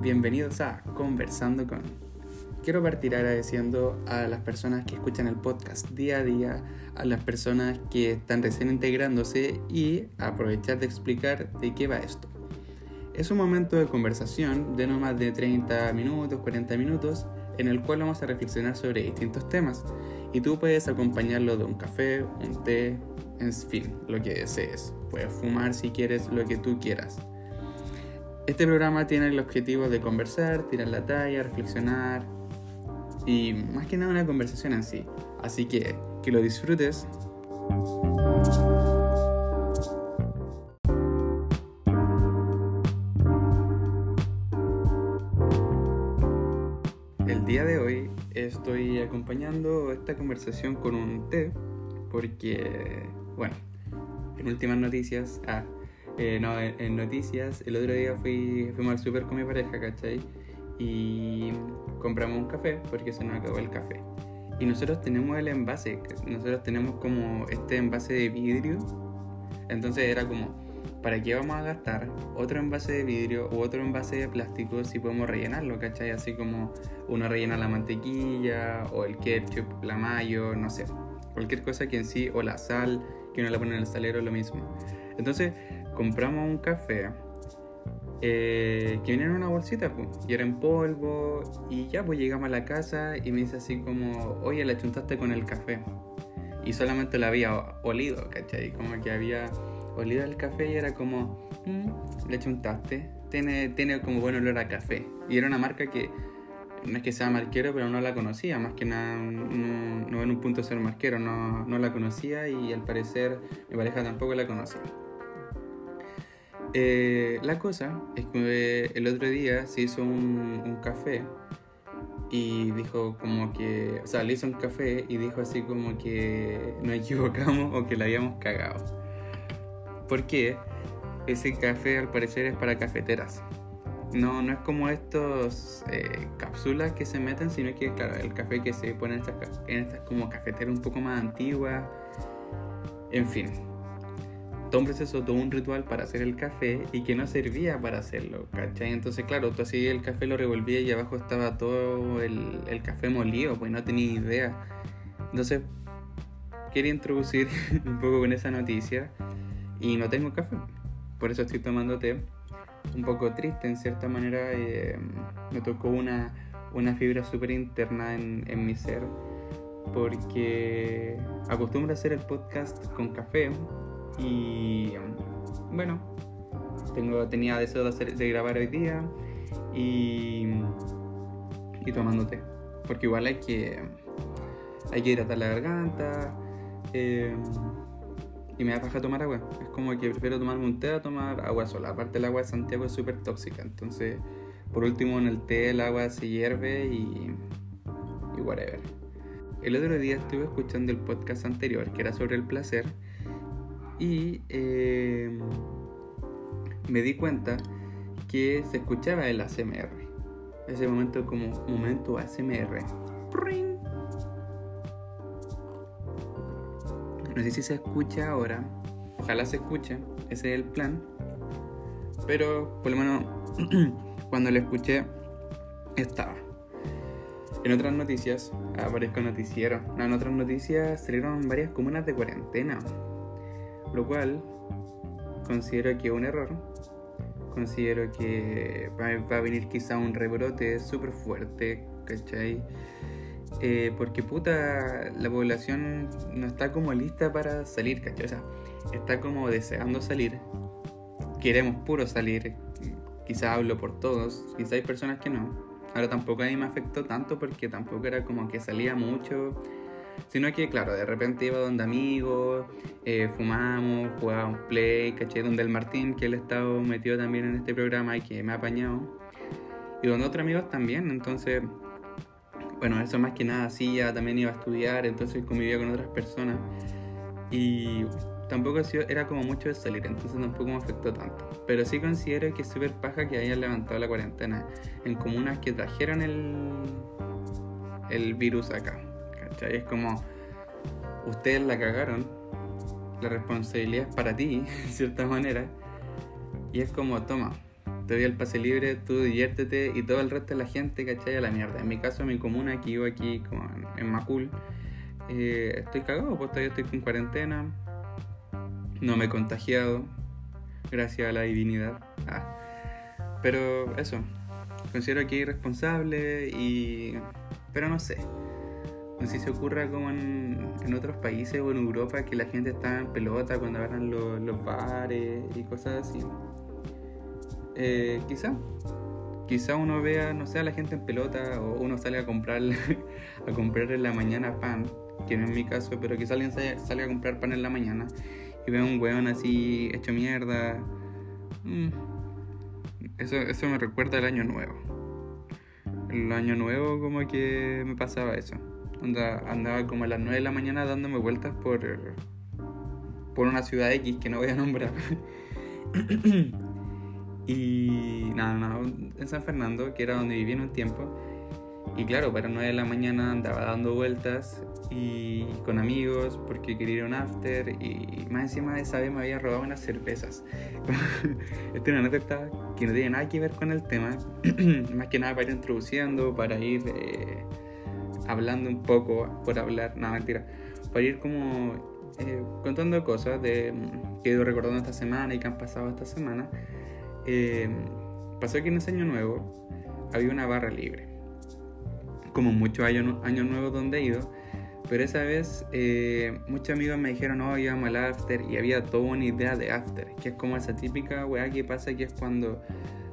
Bienvenidos a Conversando con. Quiero partir agradeciendo a las personas que escuchan el podcast día a día, a las personas que están recién integrándose y aprovechar de explicar de qué va esto. Es un momento de conversación de no más de 30 minutos, 40 minutos, en el cual vamos a reflexionar sobre distintos temas y tú puedes acompañarlo de un café, un té, en fin, lo que desees. Puedes fumar si quieres lo que tú quieras. Este programa tiene el objetivo de conversar, tirar la talla, reflexionar y más que nada una conversación en sí. Así que que lo disfrutes. El día de hoy estoy acompañando esta conversación con un té porque, bueno, en últimas noticias, ah, eh, no, en, noticias, el otro día fui, fuimos al super con mi pareja, ¿cachai? Y compramos un café porque se nos acabó el café. Y nosotros tenemos el envase, nosotros tenemos como este envase de vidrio. Entonces era como, ¿para qué vamos a gastar otro envase de vidrio u otro envase de plástico si podemos rellenarlo, ¿cachai? Así como uno rellena la mantequilla o el ketchup, la mayo, no sé. Cualquier cosa que en sí, o la sal, que uno la pone en el salero, lo mismo. Entonces, compramos un café eh, que venía en una bolsita, pues, y era en polvo, y ya pues llegamos a la casa y me dice así como, oye, la chuntaste con el café. Y solamente la había olido, ¿cachai? Como que había olido el café y era como, mm, le chuntaste, tiene, tiene como buen olor a café. Y era una marca que no es que sea marquero, pero no la conocía, más que nada, no, no en un punto ser marquero, no, no la conocía y al parecer mi pareja tampoco la conocía. Eh, la cosa es que el otro día se hizo un, café y dijo como que, o sea, le hizo un café y dijo así como que nos equivocamos o que la habíamos cagado. Porque ese café al parecer es para cafeteras. No, no es como estos eh, cápsulas que se meten, sino que claro, el café que se pone en estas, en estas como cafeteras un poco más antiguas. En fin, un proceso, todo un ritual para hacer el café y que no servía para hacerlo, ¿cachai? Entonces, claro, tú así el café lo revolvías y abajo estaba todo el, el café molido, pues no tenía idea. Entonces, quería introducir un poco con esa noticia y no tengo café, por eso estoy tomando té. Un poco triste en cierta manera, eh, me tocó una, una fibra súper interna en, en mi ser porque acostumbro a hacer el podcast con café y bueno, tengo, tenía deseo de, grabar hoy día y, y tomándote. Porque igual hay que, hay que hidratar la garganta. Eh, y me da paja tomar agua. Es como que prefiero tomarme un té a tomar agua sola. Aparte el agua de Santiago es súper tóxica. Entonces, por último, en el té el agua se hierve y, y whatever. El otro día estuve escuchando el podcast anterior que era sobre el placer y em, me di cuenta que se escuchaba el ASMR. Ese momento como momento ASMR. No sé si se escucha ahora. Ojalá se escuche. Ese es el plan. Pero por lo menos cuando lo escuché estaba. En otras noticias, aparezco noticiero. en otras noticias salieron varias comunas de cuarentena. Lo cual considero que es un error. Considero que va a venir quizá un rebrote súper fuerte, ¿cachai? Eh, porque puta, la población no está como lista para salir, ¿cachai? O sea, está como deseando salir. Queremos puro salir. Quizá hablo por todos, quizá hay personas que no. Ahora tampoco a mí me afectó tanto porque tampoco era como que salía mucho Sino que, claro, de repente iba donde amigos, eh, fumamos, jugábamos play, caché, donde el Martín, que él estado metido también en este programa y que me ha apañado. Y donde otros amigos también, entonces, bueno, eso más que nada ya también iba a estudiar, entonces convivía con otras personas. Y tampoco era como mucho de salir, entonces tampoco me afectó tanto. Pero sí considero que es súper paja que hayan levantado la cuarentena en comunas que trajeron el, el virus acá. Es como, ustedes la cagaron, la responsabilidad es para ti, de cierta manera, y es como, toma, te doy el pase libre, tú diviértete y todo el resto de la gente, ¿cachai? A la mierda. En mi caso, mi comuna, que vivo aquí en, Macul, eh, estoy cagado, pues todavía estoy con cuarentena, no me he contagiado, gracias a la divinidad. Ah. Pero eso, considero que es irresponsable y... Pero no sé. No sé si se ocurra como en, otros países o en Europa que la gente está en pelota cuando abran los, bares y cosas así. Eh, quizá. Quizá uno vea, no sé, a la gente en pelota o uno sale a comprar, a comprar en la mañana pan, que no es mi caso, pero quizá alguien sale, a comprar pan en la mañana y ve a un weón así hecho mierda. Mm. Eso, eso me recuerda al año nuevo. El año nuevo como que me pasaba eso. Andaba como a las 9 de la mañana dándome vueltas por, por una ciudad X que no voy a nombrar. Y nada, nada, en San Fernando, que era donde viví en un tiempo. Y claro, para 9 de la mañana andaba dando vueltas y con amigos porque quería ir a un after y más encima de esa vez me había robado unas cervezas. Esta es una anécdota que no tiene nada que ver con el tema, más que nada para ir introduciendo, para ir eh, hablando un poco, por hablar, nada, mentira, para ir como eh, contando cosas de, que he ido recordando esta semana y que han pasado esta semana. Eh, pasó que en ese año nuevo había una barra libre. Como muchos años, años nuevos donde he ido. Pero esa vez eh, muchos amigos me dijeron, no, íbamos al after y había toda una idea de after, que es como esa típica weá que pasa que es cuando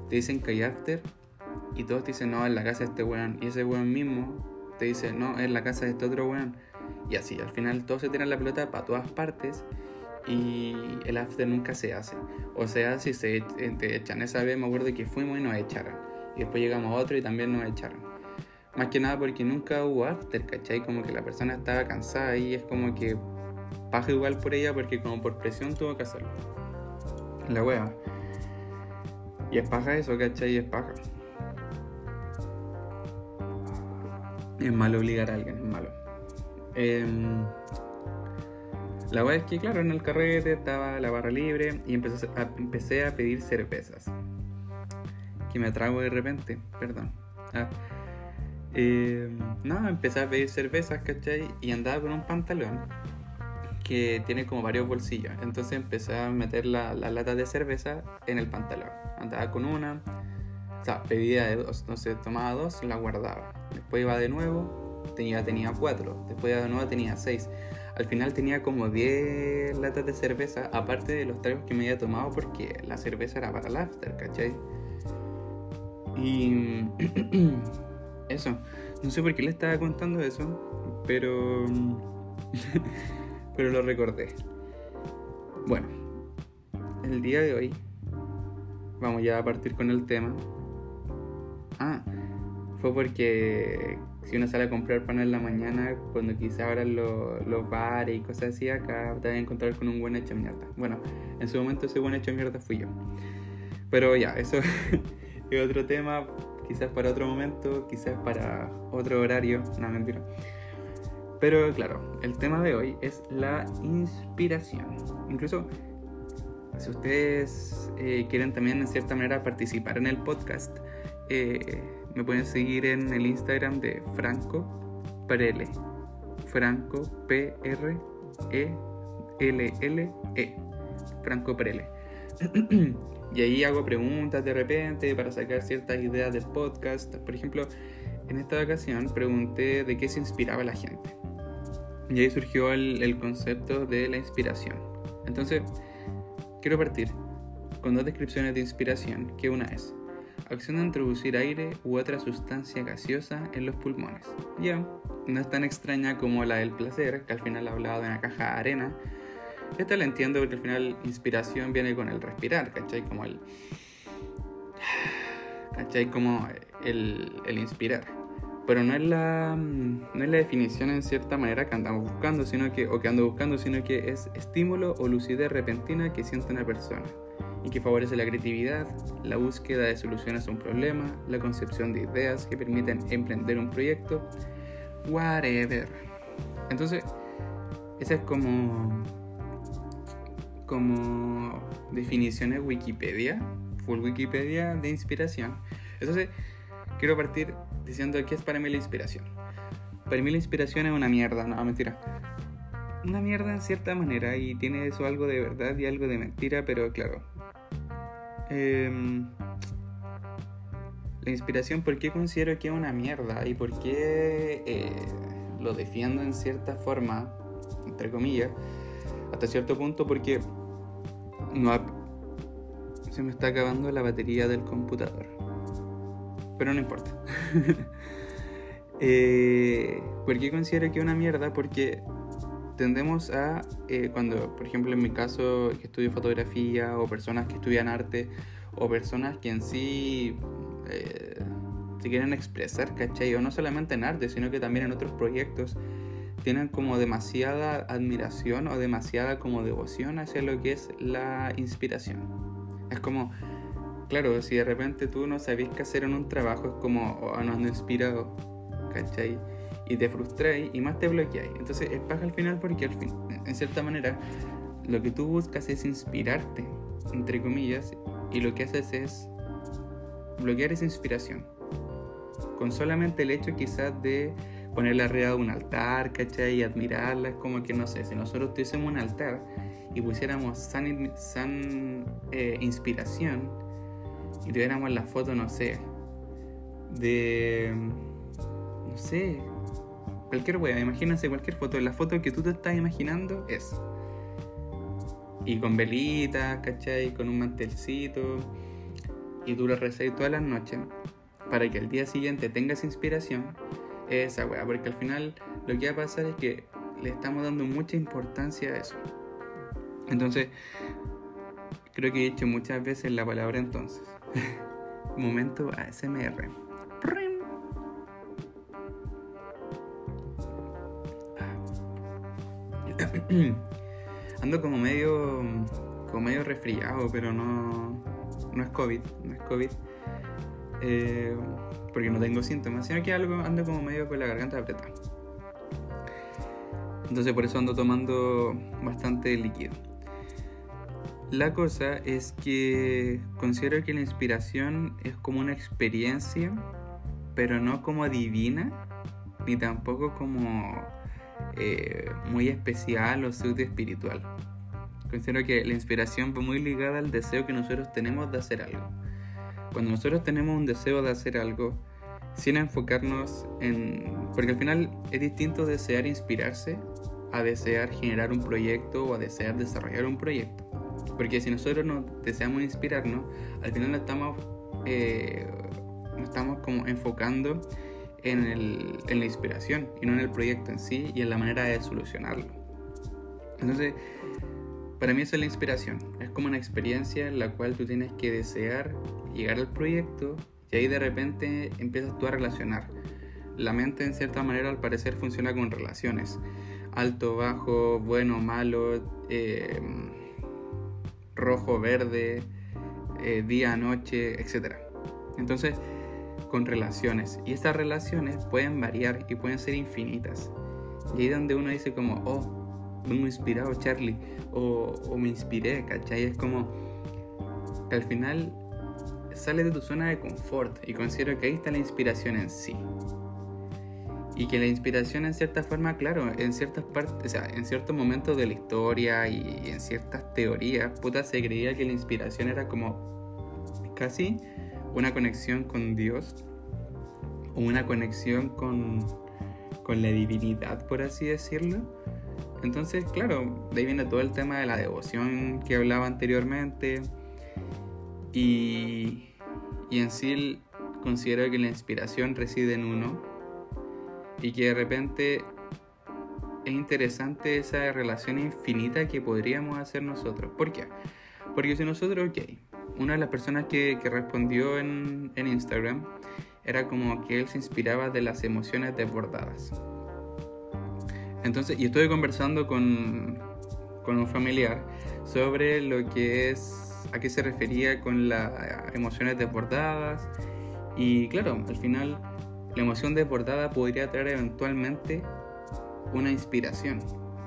te dicen que hay after y todos te dicen, no, en la casa de este weón. Y ese weón mismo te dice, no, es la casa de este otro weón. Y así, al final todos se tiran la pelota para todas partes y el after nunca se hace. O sea, si se te echan esa vez, me acuerdo que fuimos y nos echaron. Y después llegamos a otro y también nos echaron. Más que nada porque nunca hubo after, ¿cachai? Como que la persona estaba cansada y es como que paja igual por ella porque como por presión tuvo que hacerlo. La hueva. Y es paja eso, ¿cachai? Es paja. Es malo obligar a alguien, es malo. Eh, la verdad es que, claro, en el carrete estaba la barra libre y empecé a, pedir cervezas. Que me atrago de repente, perdón. Ah. Eh, no, empecé a pedir cervezas, ¿cachai? Y andaba con un pantalón que tiene como varios bolsillos. Entonces empecé a meter la, la lata de cerveza en el pantalón. Andaba con una, o sea, pedía dos. Entonces tomaba dos, la guardaba. Después iba de nuevo, tenía, tenía cuatro. Después iba de nuevo, tenía seis al final tenía como 10 latas de cerveza, aparte de los tragos que me había tomado, porque la cerveza era para el after, ¿cachai? Y eso, no sé por qué le estaba contando eso, pero, pero lo recordé. Bueno, el día de hoy vamos ya a partir con el tema. Ah, fue porque si uno sale a comprar pan en la mañana, cuando quizá abran los, bares y cosas así, acá te vas a encontrar con un buen hecho mierda. Bueno, en su momento ese buen hecho mierda fui yo. Pero ya, eso es otro tema, quizás para otro momento, quizás para otro horario, no mentira. Pero claro, el tema de hoy es la inspiración. Incluso si ustedes eh, quieren también en cierta manera participar en el podcast, eh, me pueden seguir en el Instagram de Franco Prele. Franco P R E L L E. Franco Prele. y ahí hago preguntas de repente para sacar ciertas ideas del podcast. Por ejemplo, en esta ocasión pregunté de qué se inspiraba la gente. Y ahí surgió el, el concepto de la inspiración. Entonces, quiero partir con dos descripciones de inspiración, que una es acción de introducir aire u otra sustancia gaseosa en los pulmones. Ya, no es tan extraña como la del placer, que al final hablaba de una caja de arena. Esta la entiendo porque al final inspiración viene con el respirar, ¿cachai? Como el... ¿cachai? Como el, el inspirar. Pero no es, la, no es la definición en cierta manera que andamos buscando, sino que, o que ando buscando, sino que es estímulo o lucidez repentina que siente una persona y que favorece la creatividad, la búsqueda de soluciones a un problema, la concepción de ideas que permiten emprender un proyecto, whatever. Entonces, esa es como como definiciones Wikipedia, full Wikipedia de inspiración. Entonces, quiero partir diciendo qué es para mí la inspiración. Para mí la inspiración es una mierda, no, mentira. Una mierda en cierta manera y tiene eso algo de verdad y algo de mentira, pero claro. Em, la inspiración, ¿por qué considero que es una mierda? ¿Y por qué eh, lo defiendo en cierta forma, entre comillas? Hasta cierto punto porque no se me está acabando la batería del computador. Pero no importa. Eh, ¿Por qué considero que es una mierda? Porque tendemos a, eh, cuando, por ejemplo, en mi caso, que estudio fotografía, o personas que estudian arte, o personas que en sí eh, se quieren expresar, ¿cachai? O no solamente en arte, sino que también en otros proyectos, tienen como demasiada admiración o demasiada como devoción hacia lo que es la inspiración. Es como, claro, si de repente tú no sabes qué hacer en un trabajo, es como, oh, no ando inspirado ¿cachai? Y te frustráis y más te bloqueáis. Entonces es paja al final porque al fin, en cierta manera lo que tú buscas es inspirarte, entre comillas, y lo que haces es bloquear esa inspiración. Con solamente el hecho quizás de ponerla arriba de un altar, ¿cachai? Y admirarla, es como que no sé, si nosotros tuviésemos un altar y pusiéramos san, san eh, inspiración y tuviéramos la foto, no sé, de no sé, cualquier wea, imagínense cualquier foto, la foto que tú te estás imaginando es. Y con velitas, ¿cachai? Con un mantelcito. Y tú lo rezas todas las noches para que el día siguiente tengas inspiración. Esa wea, porque al final lo que va a pasar es que le estamos dando mucha importancia a eso. Entonces, creo que he dicho muchas veces la palabra entonces. Momento ASMR. Ando como medio como medio resfriado, pero no no es COVID, no es COVID. Eh, porque no tengo síntomas, sino que ando como medio con la garganta apretada. Entonces por eso ando tomando bastante líquido. La cosa es que considero que la inspiración es como una experiencia, pero no como divina, ni tampoco como eh, muy especial o pseudo espiritual. Considero que la inspiración va muy ligada al deseo que nosotros tenemos de hacer algo. Cuando nosotros tenemos un deseo de hacer algo, sin enfocarnos en... Porque al final es distinto desear inspirarse a desear generar un proyecto o a desear desarrollar un proyecto. Porque si nosotros no deseamos inspirarnos, al final estamos, eh, nos estamos como enfocando en, el, en la inspiración y no en el proyecto en sí y en la manera de solucionarlo. Entonces, para mí es la inspiración. Es como una experiencia en la cual tú tienes que desear llegar al proyecto y ahí de repente empiezas tú a relacionar. La mente en cierta manera al parecer funciona con relaciones. Alto, bajo, bueno, malo, eh, rojo, verde, eh, día, noche, etc. Entonces, con relaciones. Y estas relaciones pueden variar y pueden ser infinitas. Y ahí donde uno dice como, oh, vengo inspirado Charlie, o, o me inspiré, ¿cachai? Es como, al final sales de tu zona de confort y considero que ahí está la inspiración en sí. Y que la inspiración en cierta forma, claro, en ciertas partes, o sea, en ciertos momentos de la historia y en ciertas teorías, puta, se creía que la inspiración era como casi una conexión con Dios o una conexión con, con la divinidad, por así decirlo. Entonces, claro, de ahí viene todo el tema de la devoción que hablaba anteriormente. Y, y en sí considero que la inspiración reside en uno y que de repente es interesante esa relación infinita que podríamos hacer nosotros. ¿Por qué? Porque si nosotros, ok, una de las personas que, respondió en, Instagram era como que él se inspiraba de las emociones desbordadas. Entonces, y estoy conversando con, con un familiar sobre lo que es, a qué se refería con las emociones desbordadas. Y claro, al final la emoción desbordada podría traer eventualmente una inspiración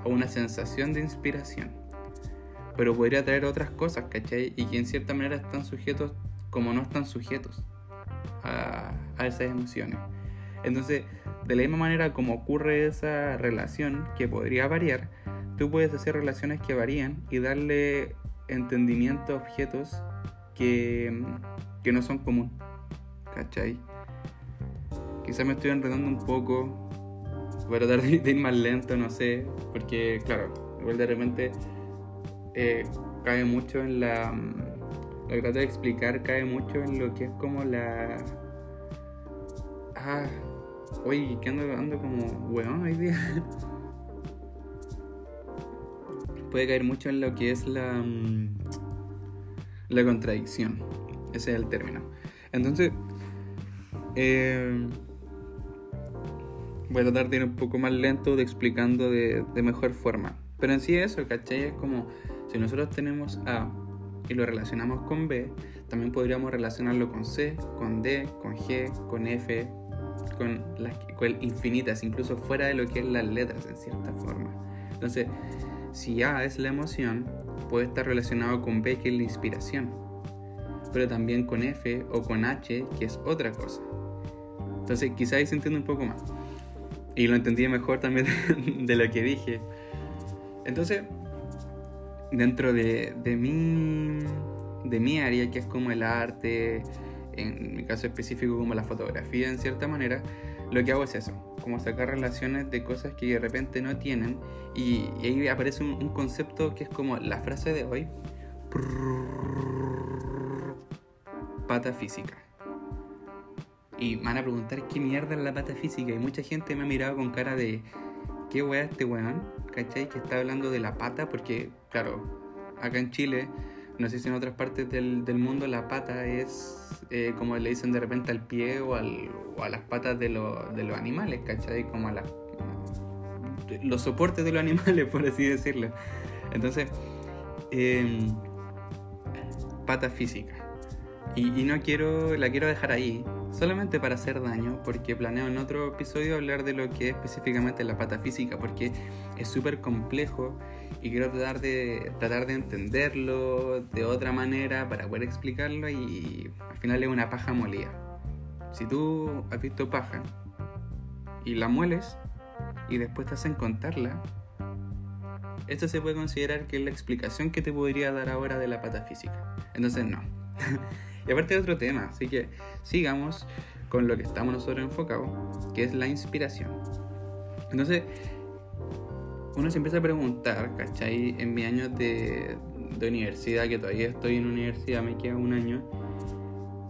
o una sensación de inspiración. Pero podría traer otras cosas, ¿cachai? Y que en cierta manera están sujetos como no están sujetos a, a esas emociones. Entonces, de la misma manera como ocurre esa relación que podría variar, tú puedes hacer relaciones que varían y darle entendimiento a objetos que, que no son común. ¿Cachai? Quizás me estoy enredando un poco. Voy a tratar de ir más lento, no sé. Porque, claro, igual de repente eh, cae mucho en la. Lo que trato de explicar cae mucho en lo que es como la. Ah, Oye, que ando, ando como weón hoy día. Puede caer mucho en lo que es la. Mm, la contradicción. Ese es el término. Entonces. Eh, voy a tratar de ir un poco más lento de explicando de, de mejor forma. Pero en sí eso, ¿cachai? Es como si nosotros tenemos A y lo relacionamos con B, también podríamos relacionarlo con C, con D, con G, con F, con las con infinitas, incluso fuera de lo que es las letras en cierta forma. Entonces, si A es la emoción, puede estar relacionado con B, que es la inspiración, pero también con F o con H, que es otra cosa. Entonces, quizá ahí se entiende un poco más. Y lo entendí mejor también de lo que dije. Entonces, dentro de, de, mi, de mi área, que es como el arte, en mi caso específico como la fotografía en cierta manera, lo que hago es eso, como sacar relaciones de cosas que de repente no tienen y, ahí aparece un, concepto que es como la frase de hoy, pata física. Y me van a preguntar qué mierda es la pata física y mucha gente me ha mirado con cara de qué weá este weón, ¿cachai? Que está hablando de la pata porque, claro, acá en Chile no sé si en otras partes del, del mundo la pata es eh, como le dicen de repente al pie o, al, o a las patas de, de, los animales, ¿cachai? Como a las, los soportes de los animales, por así decirlo. Entonces, eh, pata física. Y, no quiero, la quiero dejar ahí, solamente para hacer daño, porque planeo en otro episodio hablar de lo que es específicamente la pata física, porque es súper complejo y quiero tratar de, tratar de entenderlo de otra manera para poder explicarlo y al final es una paja molida. Si tú has visto paja y la mueles y después te hacen contarla, esto se puede considerar que es la explicación que te podría dar ahora de la pata física. Entonces no. y aparte de otro tema, así que sigamos con lo que estamos nosotros enfocados, que es la inspiración. Entonces, uno se empieza a preguntar, ¿cachai? En mi año de, de universidad, que todavía estoy en universidad, me queda un año,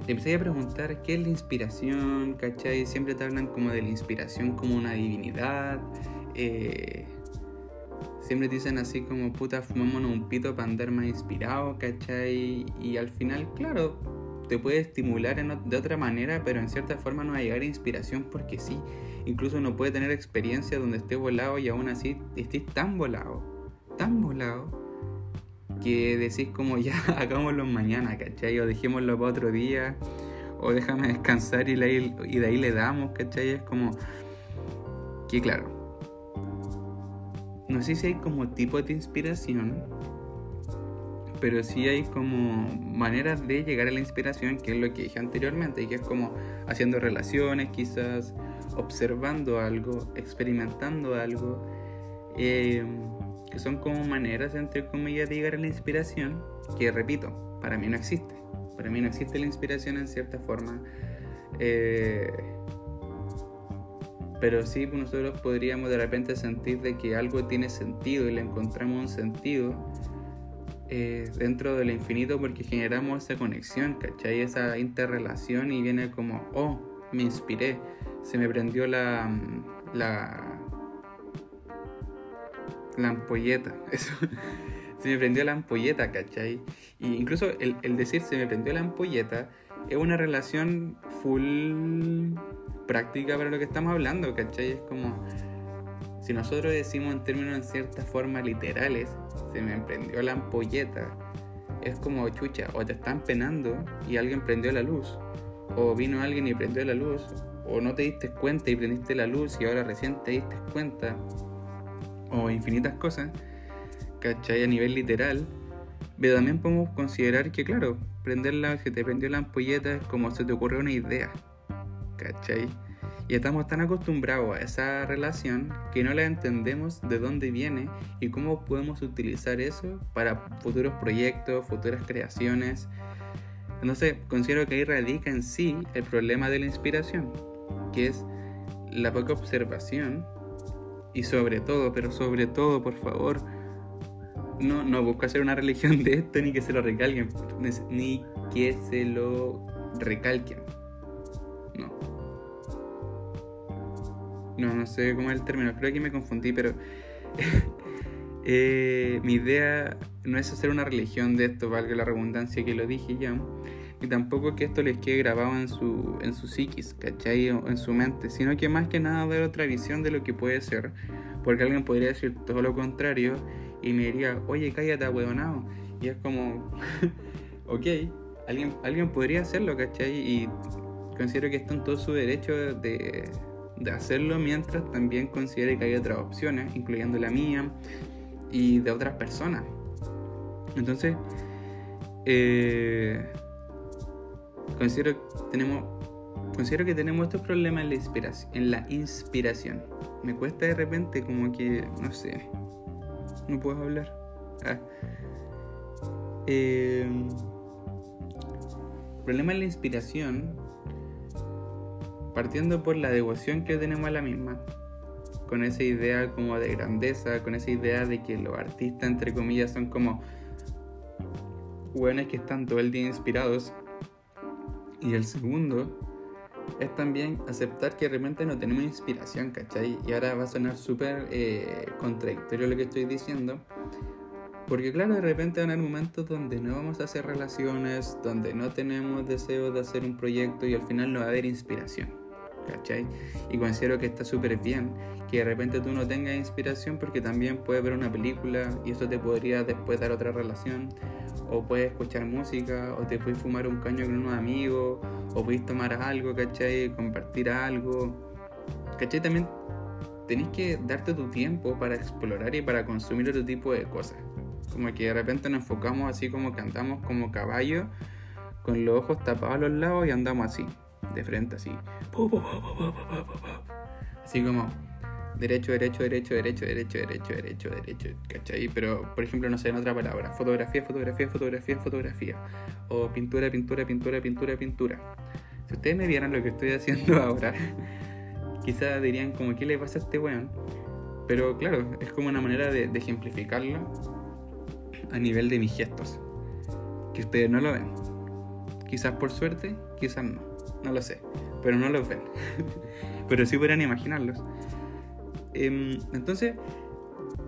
te empecé a preguntar qué es la inspiración, ¿cachai? Siempre te hablan como de la inspiración como una divinidad. Eh, siempre te dicen así como, puta, fumémonos un pito para andar más inspirado, ¿cachai? Y al final, claro, te puede estimular de otra manera, pero en cierta forma no va a llegar a inspiración porque sí. Incluso uno puede tener experiencia donde esté volado y aún así estés tan volado, tan volado, que decís como ya hagámoslo mañana, ¿cachai? O dejémoslo para otro día, o déjame descansar y, y de ahí le damos, ¿cachai? Es como que claro, no sé si hay como tipo de inspiración, pero sí hay como maneras de llegar a la inspiración, que es lo que dije anteriormente, que es como haciendo relaciones, quizás observando algo, experimentando algo, eh, que son como maneras, entre comillas, de llegar a la inspiración, que repito, para mí no existe. Para mí no existe la inspiración en cierta forma. Eh, pero sí nosotros podríamos de repente sentir de que algo tiene sentido y le encontramos un sentido eh, dentro del infinito porque generamos esa conexión, ¿cachai? Esa interrelación y viene como, oh, me inspiré, se me prendió la, la, la ampolleta, eso, se me prendió la ampolleta, ¿cachai? Y incluso el, el decir se me prendió la ampolleta es una relación full práctica para lo que estamos hablando, ¿cachai? Es como si nosotros decimos en términos en cierta forma literales, se me prendió la ampolleta, es como chucha, o te están penando y alguien prendió la luz, o vino alguien y prendió la luz, o no te diste cuenta y prendiste la luz y ahora recién te diste cuenta, o infinitas cosas, ¿cachai? A nivel literal, Pero también podemos considerar que, claro, prenderla, si te prendió la ampolleta es como se te ocurrió una idea. ¿Cachai? Y estamos tan acostumbrados a esa relación que no la entendemos de dónde viene y cómo podemos utilizar eso para futuros proyectos, futuras creaciones. Entonces, considero que ahí radica en sí el problema de la inspiración, que es la poca observación y sobre todo, pero sobre todo, por favor, no, no busco hacer una religión de esto ni que se lo recalquen, ni que se lo recalquen. No, no sé cómo es el término, creo que me confundí, pero eh, mi idea no es hacer una religión de esto, valga la redundancia que lo dije ya, y tampoco que esto les quede grabado en su, en su psiquis, ¿cachai? O en su mente, sino que más que nada ver otra visión de lo que puede ser, porque alguien podría decir todo lo contrario y me diría, oye, cállate, huevonao, y es como, ok, alguien, alguien podría hacerlo, ¿cachai? Y considero que está en todo su derecho de de hacerlo mientras también considere que hay otras opciones, incluyendo la mía y de otras personas. Entonces, eh, considero, tenemos, considero que tenemos estos problemas en la, inspiración, en la inspiración. Me cuesta de repente como que, no sé, no puedo hablar. Ah. Eh, problema en la inspiración partiendo por la devoción que tenemos a la misma, con esa idea como de grandeza, con esa idea de que los artistas, entre comillas, son como hueones que están todo el día inspirados. Y el segundo es también aceptar que realmente no tenemos inspiración, ¿cachai? Y ahora va a sonar súper eh, contradictorio lo que estoy diciendo. Porque claro, de repente van a haber momentos donde no vamos a hacer relaciones, donde no tenemos deseo de hacer un proyecto y al final no va a haber inspiración. ¿Cachai? Y considero que está súper bien que de repente tú no tengas inspiración porque también puedes ver una película y eso te podría después dar otra relación, o puedes escuchar música, o te puedes fumar un caño con unos amigos, o puedes tomar algo, ¿cachai? Compartir algo, ¿cachai? También tenés que darte tu tiempo para explorar y para consumir otro tipo de cosas. Como que de repente nos enfocamos así como cantamos como caballo, con los ojos tapados a los lados y andamos así de frente, así. Así como derecho, derecho, derecho, derecho, derecho, derecho, derecho, derecho, ¿cachai? Pero, por ejemplo, no sé, en otra palabra, fotografía, fotografía, fotografía, fotografía. O pintura, pintura, pintura, pintura, pintura. Si ustedes me vieran lo que estoy haciendo ahora, quizás dirían como, ¿qué le pasa a este weón? Pero claro, es como una manera de ejemplificarlo a nivel de mis gestos. Que ustedes no lo ven. Quizás por suerte, quizás no no lo sé, pero no los ven. pero sí podrían imaginarlos. Em, entonces,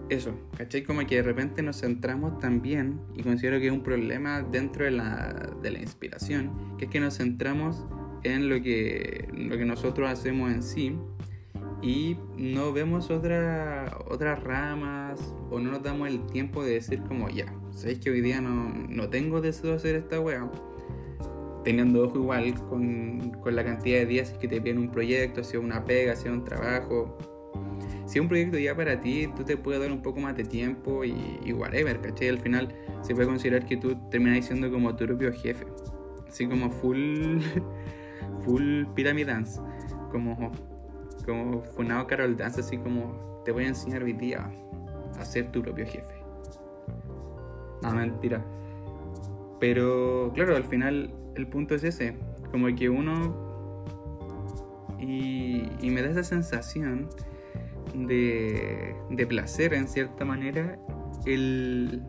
eso, ¿cachai? Como que de repente nos centramos también, y considero que es un problema dentro de la, de la inspiración, que es que nos centramos en lo que, lo que nosotros hacemos en sí y no vemos otra, otras ramas o no nos damos el tiempo de decir como ya, sabéis que hoy día no, no tengo deseo de hacer esta wea teniendo ojo igual con, con, la cantidad de días que te piden un proyecto, sea una pega, sea un trabajo. Si es un proyecto ya para ti, tú te puedes dar un poco más de tiempo y, whatever, ¿cachai? Al final se puede considerar que tú terminas siendo como tu propio jefe. Así como full, full pyramid dance. Como, como Funado Carol Dance, así como te voy a enseñar hoy día a ser tu propio jefe. No, mentira. Pero claro, al final el punto es ese, como que uno... Y, me da esa sensación de, placer en cierta manera el,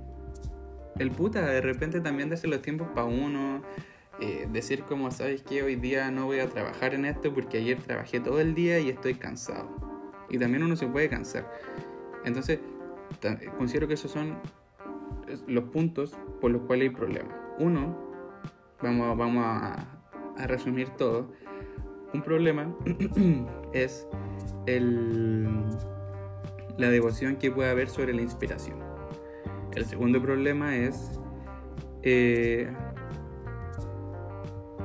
puta, de repente también darse los tiempos para uno, eh, decir como, ¿sabes que Hoy día no voy a trabajar en esto porque ayer trabajé todo el día y estoy cansado. Y también uno se puede cansar. Entonces, considero que esos son los puntos por los cuales hay problemas. Uno, vamos, vamos a, resumir todo. Un problema es el, la devoción que puede haber sobre la inspiración. El segundo problema es eh,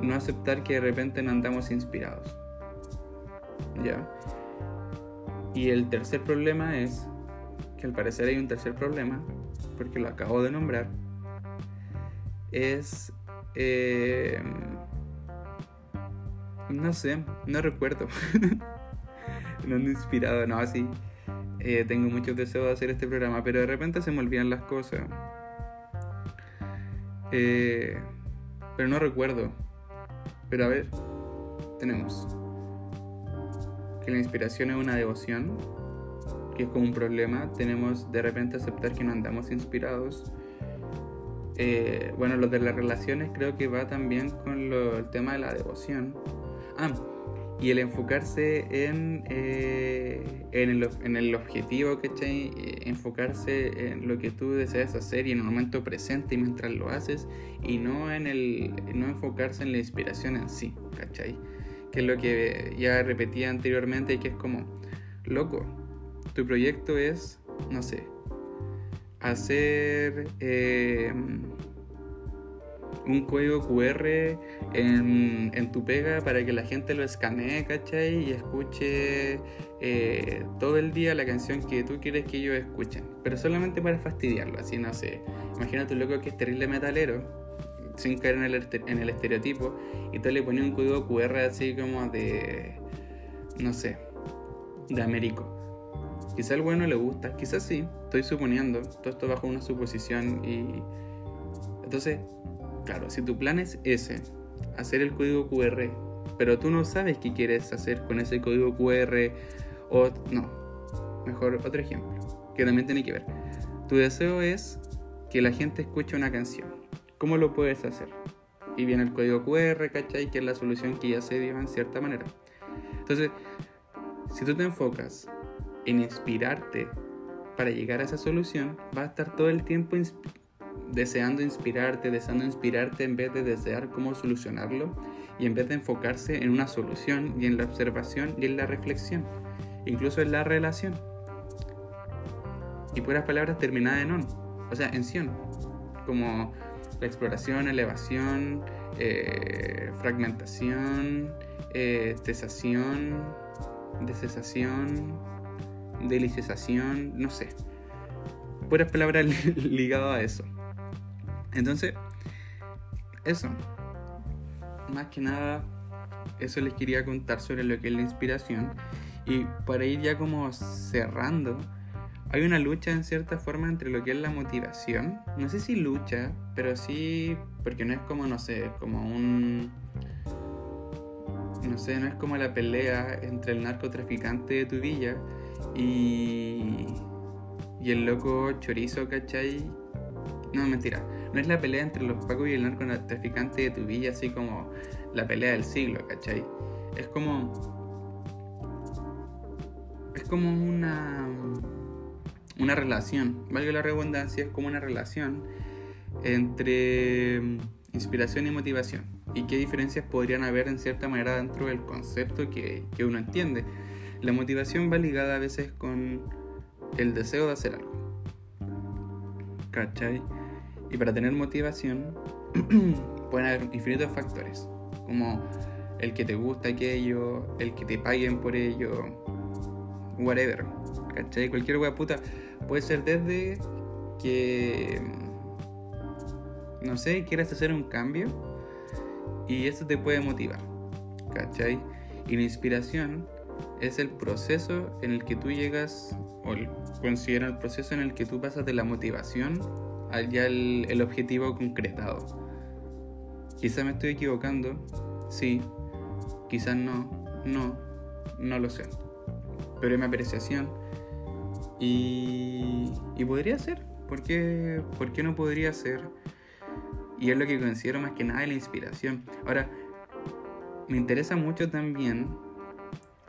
no aceptar que de repente no andamos inspirados. ¿Ya? Y el tercer problema es que al parecer hay un tercer problema, porque lo acabo de nombrar, es... Eh, no sé, no recuerdo. no ando inspirado, no, así. Eh, tengo muchos deseos de hacer este programa, pero de repente se me olvidan las cosas. Eh, pero no recuerdo. Pero a ver, tenemos que la inspiración es una devoción, que es como un problema. Tenemos de repente aceptar que no andamos inspirados. Eh, bueno, lo de las relaciones creo que va también con el tema de la devoción. Ah, y el enfocarse en, eh, el, en, el, objetivo, ¿cachai? Eh, enfocarse en lo que tú deseas hacer y en el momento presente mientras lo haces y no en el no enfocarse en la inspiración en sí, ¿cachai? Que es lo que ya repetía anteriormente y que es como, loco, tu proyecto es, no sé, hacer... Eh, un código QR en, tu pega para que la gente lo escanee, ¿cachai? Y escuche eh, todo el día la canción que tú quieres que ellos escuchen. Pero solamente para fastidiarlo, así no sé. Imagínate un loco que es terrible metalero, sin caer en el, en el estereotipo, y tú le pones un código QR así como de. no sé, de Américo. Quizá al bueno le gusta, quizás sí, estoy suponiendo, todo esto bajo una suposición y. Entonces, Claro, si tu plan es ese, hacer el código QR, pero tú no sabes qué quieres hacer con ese código QR, o no, mejor otro ejemplo, que también tiene que ver. Tu deseo es que la gente escuche una canción. ¿Cómo lo puedes hacer? Y viene el código QR, ¿cachai? Que es la solución que ya se dio en cierta manera. Entonces, si tú te enfocas en inspirarte para llegar a esa solución, vas a estar todo el tiempo deseando inspirarte, deseando inspirarte en vez de desear cómo solucionarlo y en vez de enfocarse en una solución y en la observación y en la reflexión, incluso en la relación. Y puras palabras terminadas en on, o sea, en sion, como la exploración, elevación, eh, fragmentación, eh, cesación, deliciación, no sé. Puras palabras ligadas a eso. Entonces, eso. Más que nada, eso les quería contar sobre lo que es la inspiración. Y para ir ya como cerrando, hay una lucha en cierta forma entre lo que es la motivación. No sé si lucha, pero sí, porque no es como, no sé, como un... No sé, no es como la pelea entre el narcotraficante de tu villa y, y el loco chorizo, ¿cachai? No, mentira. No es la pelea entre los pacos y el narcotraficante de tu villa, así como la pelea del siglo, ¿cachai? Es como. Es como una. Una relación, valga la redundancia, es como una relación entre inspiración y motivación. ¿Y qué diferencias podrían haber en cierta manera dentro del concepto que, que uno entiende? La motivación va ligada a veces con el deseo de hacer algo. ¿Cachai? Y para tener motivación pueden haber infinitos factores, como el que te gusta aquello, el que te paguen por ello, whatever. ¿Cachai? Cualquier wea puta puede ser desde que, no sé, quieras hacer un cambio y eso te puede motivar. ¿Cachai? Y la inspiración es el proceso en el que tú llegas, o considera el proceso en el que tú pasas de la motivación ya el, objetivo concretado. Quizás me estoy equivocando, sí, quizás no, no, no lo sé. Pero es mi apreciación. Y, y podría ser, ¿por qué, ¿por qué no podría ser? Y es lo que considero más que nada la inspiración. Ahora, me interesa mucho también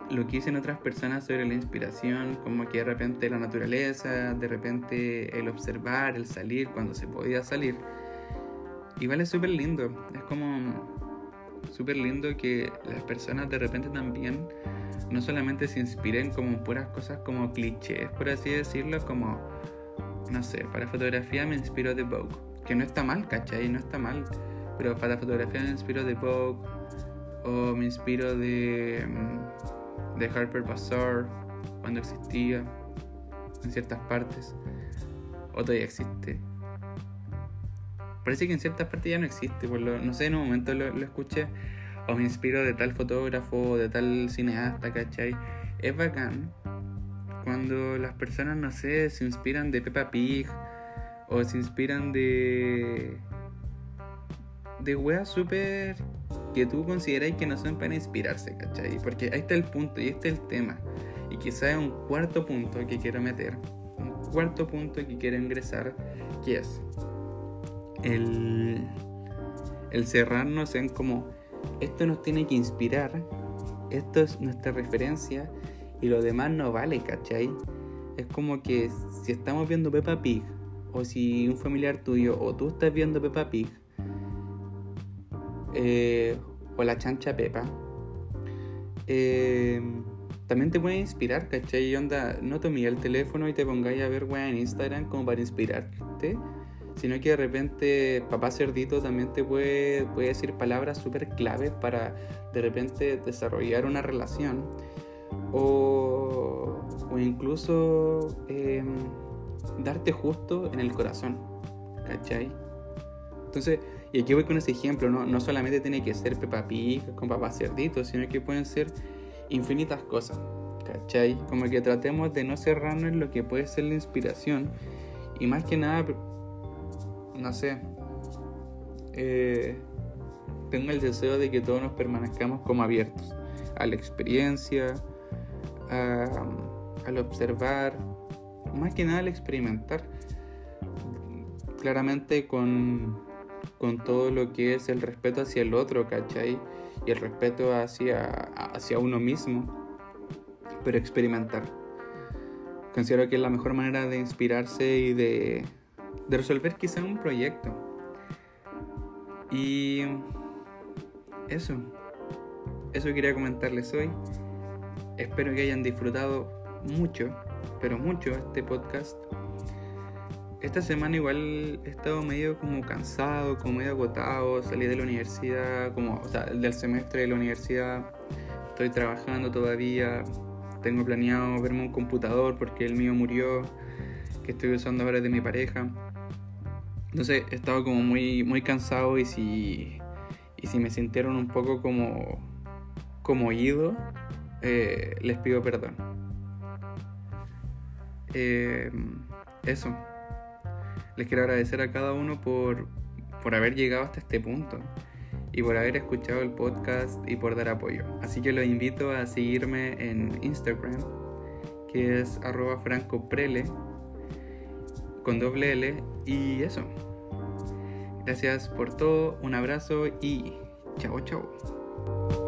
lo que dicen otras personas sobre la inspiración, como que de repente la naturaleza, de repente el observar, el salir cuando se podía salir. Igual es súper lindo, es como súper lindo que las personas de repente también no solamente se inspiren como puras cosas como clichés, por así decirlo, como, no sé, para fotografía me inspiro de Vogue, que no está mal, ¿cachai? No está mal, pero para fotografía me inspiro de Vogue, o me inspiro de mm, de Harper Bazaar cuando existía en ciertas partes, o todavía existe. parece que en ciertas partes ya no existe. No sé, en un momento lo, lo escuché o me inspiro de tal fotógrafo, de tal cineasta, ¿cachai? Es bacán cuando las personas, no sé, se inspiran de Peppa Pig o se inspiran de. de weas súper. Que tú consideráis que no son para inspirarse, ¿cachai? Porque ahí está el punto y este es el tema. Y quizá es un cuarto punto que quiero meter. Un cuarto punto que quiero ingresar, que es el, el cerrarnos en como esto nos tiene que inspirar, esto es nuestra referencia y lo demás no vale, ¿cachai? Es como que si estamos viendo Peppa Pig, o si un familiar tuyo, o tú estás viendo Peppa Pig, eh, o la chancha Pepa, eh, también te puede inspirar, ¿cachai? Y onda, no tomé el teléfono y te pongáis a ver weá en Instagram como para inspirarte sino que de repente papá cerdito también te puede, decir palabras súper claves para de repente desarrollar una relación o, o incluso em, darte justo en el corazón, ¿cachai? Entonces, y aquí voy con ese ejemplo, no, no solamente tiene que ser Peppa Pig con papá cerdito, sino que pueden ser infinitas cosas, ¿cachai? Como que tratemos de no cerrarnos en lo que puede ser la inspiración y más que nada no sé, eh, tengo el deseo de que todos nos permanezcamos como abiertos a la experiencia, al observar, más que nada al experimentar, claramente con, con todo lo que es el respeto hacia el otro, ¿cachai? Y el respeto hacia, hacia uno mismo, pero experimentar. Considero que es la mejor manera de inspirarse y de de resolver quizá un proyecto. Y eso, eso quería comentarles hoy. Espero que hayan disfrutado mucho, pero mucho este podcast. Esta semana igual he estado medio como cansado, como medio agotado, salí de la universidad, como, o sea, del semestre de la universidad, estoy trabajando todavía, tengo planeado verme un computador porque el mío murió, que estoy usando ahora de mi pareja. Entonces he estado como muy, muy cansado y si, y si me sintieron un poco como, como oído, eh, les pido perdón. Eh, eso. Les quiero agradecer a cada uno por, por haber llegado hasta este punto y por haber escuchado el podcast y por dar apoyo. Así que los invito a seguirme en Instagram, que es arroba francoprele con doble L y eso. Gracias por todo, un abrazo y chao chao.